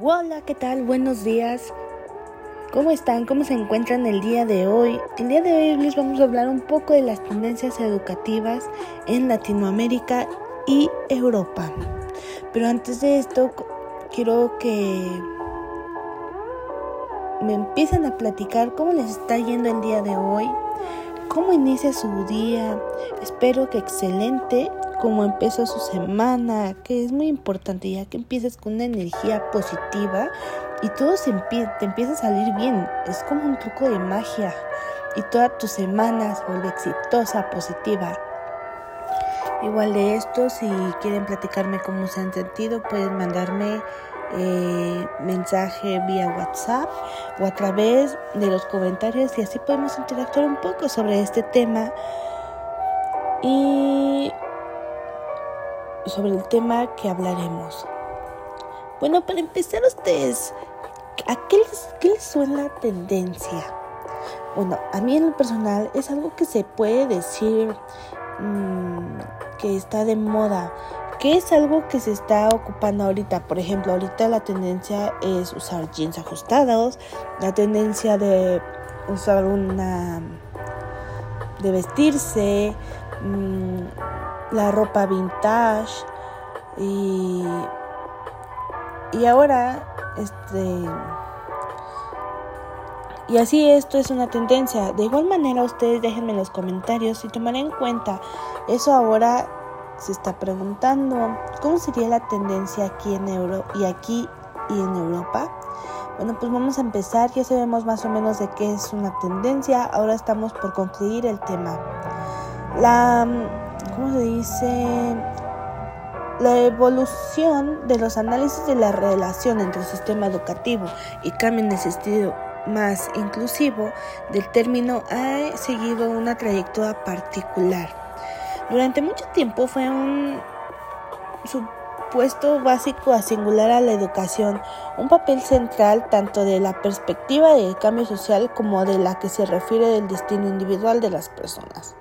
Hola, ¿qué tal? Buenos días. ¿Cómo están? ¿Cómo se encuentran el día de hoy? El día de hoy les vamos a hablar un poco de las tendencias educativas en Latinoamérica y Europa. Pero antes de esto, quiero que me empiecen a platicar cómo les está yendo el día de hoy, cómo inicia su día. Espero que excelente cómo empezó su semana, que es muy importante ya que empieces con una energía positiva y todo se te empieza a salir bien. Es como un truco de magia y toda tu semana se vuelve exitosa, positiva. Igual de esto, si quieren platicarme cómo se han sentido, pueden mandarme eh, mensaje vía WhatsApp o a través de los comentarios y así podemos interactuar un poco sobre este tema. Y sobre el tema que hablaremos. Bueno, para empezar ustedes, ¿a qué les, suena tendencia? Bueno, a mí en lo personal es algo que se puede decir mm, que está de moda, que es algo que se está ocupando ahorita. Por ejemplo, ahorita la tendencia es usar jeans ajustados, la tendencia de usar una... de vestirse. Mm, la ropa vintage y, y ahora este y así esto es una tendencia. De igual manera ustedes déjenme en los comentarios si tomaré en cuenta eso ahora se está preguntando cómo sería la tendencia aquí en Euro y aquí y en Europa. Bueno, pues vamos a empezar. Ya sabemos más o menos de qué es una tendencia. Ahora estamos por concluir el tema. La ¿cómo se dice? La evolución de los análisis de la relación entre el sistema educativo y cambio en el sentido más inclusivo del término ha seguido una trayectoria particular. Durante mucho tiempo fue un supuesto básico a singular a la educación, un papel central tanto de la perspectiva del cambio social como de la que se refiere del destino individual de las personas.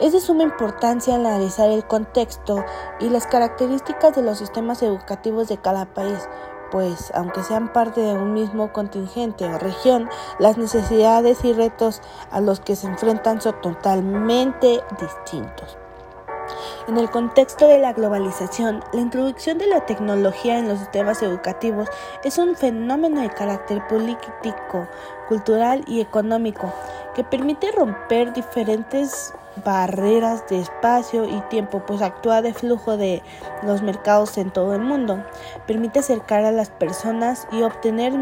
Es de suma importancia analizar el contexto y las características de los sistemas educativos de cada país, pues aunque sean parte de un mismo contingente o región, las necesidades y retos a los que se enfrentan son totalmente distintos. En el contexto de la globalización, la introducción de la tecnología en los sistemas educativos es un fenómeno de carácter político, cultural y económico que permite romper diferentes barreras de espacio y tiempo, pues actúa de flujo de los mercados en todo el mundo. Permite acercar a las personas y obtener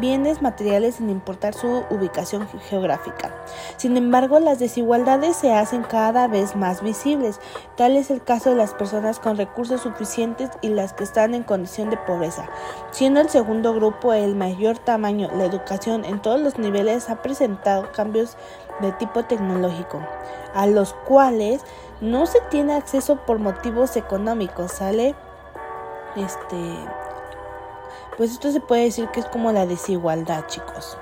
bienes materiales sin importar su ubicación geográfica. Sin embargo, las desigualdades se hacen cada vez más visibles. Tal es el caso de las personas con recursos suficientes y las que están en condición de pobreza. Siendo el segundo grupo el mayor tamaño, la educación en todos los niveles ha presentado cambios de tipo tecnológico, a los cuales no se tiene acceso por motivos económicos, ¿sale? Este, pues esto se puede decir que es como la desigualdad, chicos.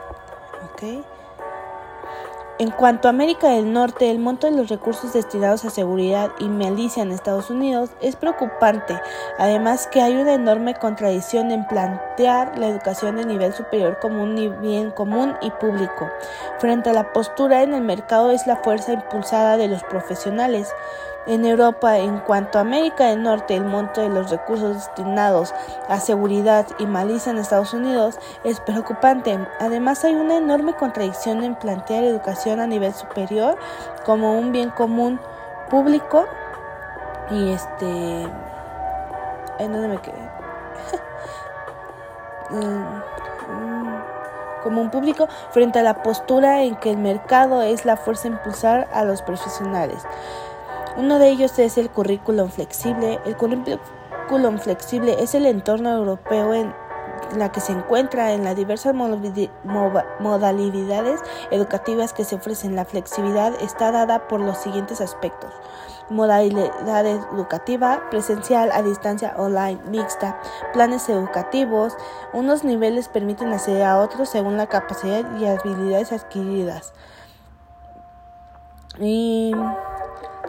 En cuanto a América del Norte, el monto de los recursos destinados a seguridad y milicia en Estados Unidos es preocupante, además que hay una enorme contradicción en plantear la educación de nivel superior como un bien común y público, frente a la postura en el mercado es la fuerza impulsada de los profesionales. En Europa, en cuanto a América del Norte, el monto de los recursos destinados a seguridad y malicia en Estados Unidos es preocupante. Además, hay una enorme contradicción en plantear educación a nivel superior como un bien común público y este... ¿En dónde me quedé? como un público frente a la postura en que el mercado es la fuerza a impulsar a los profesionales. Uno de ellos es el currículum flexible. El currículum flexible es el entorno europeo en la que se encuentra en las diversas modalidades educativas que se ofrecen. La flexibilidad está dada por los siguientes aspectos. Modalidad educativa, presencial, a distancia, online, mixta, planes educativos. Unos niveles permiten acceder a otros según la capacidad y habilidades adquiridas. Y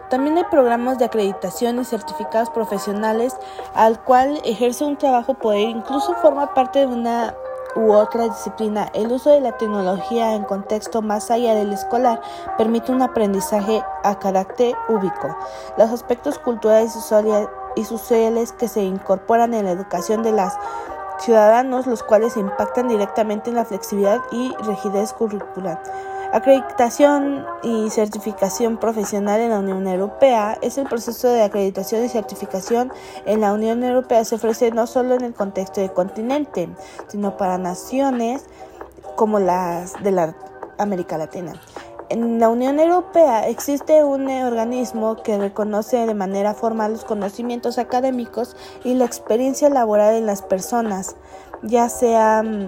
También hay programas de acreditación y certificados profesionales al cual ejerce un trabajo poder, incluso forma parte de una u otra disciplina. El uso de la tecnología en contexto más allá del escolar permite un aprendizaje a carácter ubico. Los aspectos culturales y sociales que se incorporan en la educación de los ciudadanos, los cuales impactan directamente en la flexibilidad y rigidez curricular. Acreditación y certificación profesional en la Unión Europea es el proceso de acreditación y certificación en la Unión Europea se ofrece no solo en el contexto del continente, sino para naciones como las de la América Latina. En la Unión Europea existe un organismo que reconoce de manera formal los conocimientos académicos y la experiencia laboral en las personas, ya sean Mm,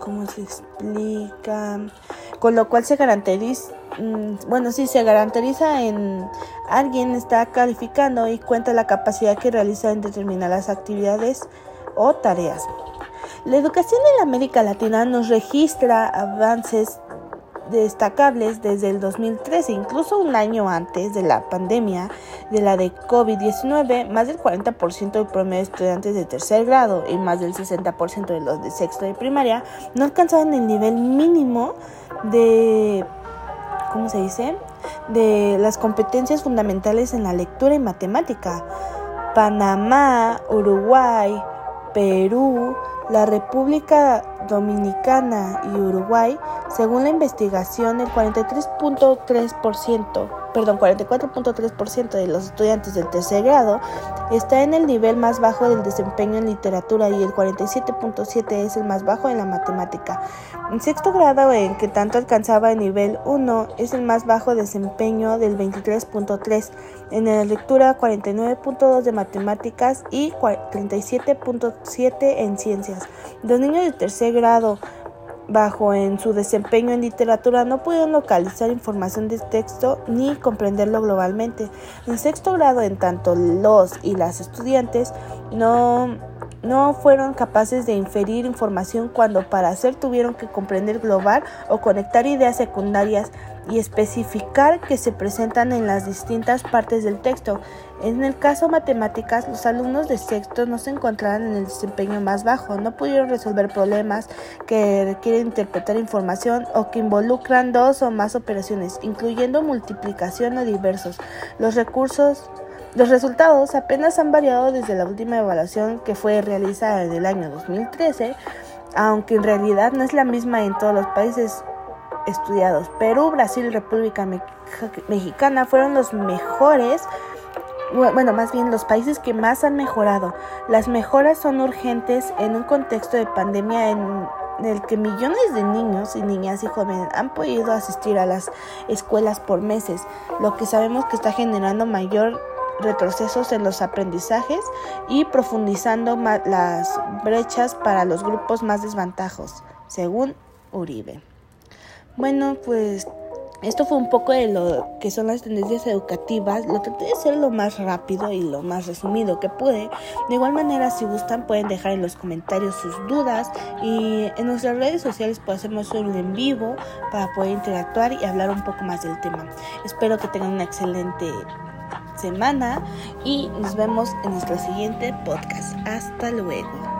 ¿Cómo se explica? Con lo cual se garantiza, mm, bueno, sí, se garantiza en alguien está calificando y cuenta la capacidad que realiza en determinadas actividades o tareas. La educación en América Latina nos registra avances destacables desde el 2013, incluso un año antes de la pandemia de la de COVID-19, más del 40% del promedio de estudiantes de tercer grado y más del 60% de los de sexto de primaria no alcanzaban el nivel mínimo de, ¿cómo se dice? De las competencias fundamentales en la lectura y matemática. Panamá, Uruguay, Perú, la República Dominicana y Uruguay, según la investigación, el 43.3%, perdón, 44.3% de los estudiantes del tercer grado está en el nivel más bajo del desempeño en literatura y el 47.7 es el más bajo en la matemática. En sexto grado, en que tanto alcanzaba el nivel 1, es el más bajo desempeño del 23.3, en la lectura 49.2 de matemáticas y 37.7 en ciencias. Los niños de tercer grado bajo en su desempeño en literatura no pudieron localizar información de texto ni comprenderlo globalmente. En sexto grado, en tanto los y las estudiantes no no fueron capaces de inferir información cuando para hacer tuvieron que comprender global o conectar ideas secundarias y especificar que se presentan en las distintas partes del texto. En el caso matemáticas, los alumnos de sexto no se encontraban en el desempeño más bajo, no pudieron resolver problemas que requieren interpretar información o que involucran dos o más operaciones, incluyendo multiplicación o diversos. Los recursos los resultados apenas han variado desde la última evaluación que fue realizada en el año 2013, aunque en realidad no es la misma en todos los países estudiados. Perú, Brasil y República Mexicana fueron los mejores, bueno, más bien los países que más han mejorado. Las mejoras son urgentes en un contexto de pandemia en el que millones de niños y niñas y jóvenes han podido asistir a las escuelas por meses, lo que sabemos que está generando mayor retrocesos en los aprendizajes y profundizando las brechas para los grupos más desventajos, según Uribe. Bueno, pues esto fue un poco de lo que son las tendencias educativas. Lo traté de hacer lo más rápido y lo más resumido que pude. De igual manera, si gustan, pueden dejar en los comentarios sus dudas y en nuestras redes sociales podemos hacer un en vivo para poder interactuar y hablar un poco más del tema. Espero que tengan una excelente semana y nos vemos en nuestro siguiente podcast. Hasta luego.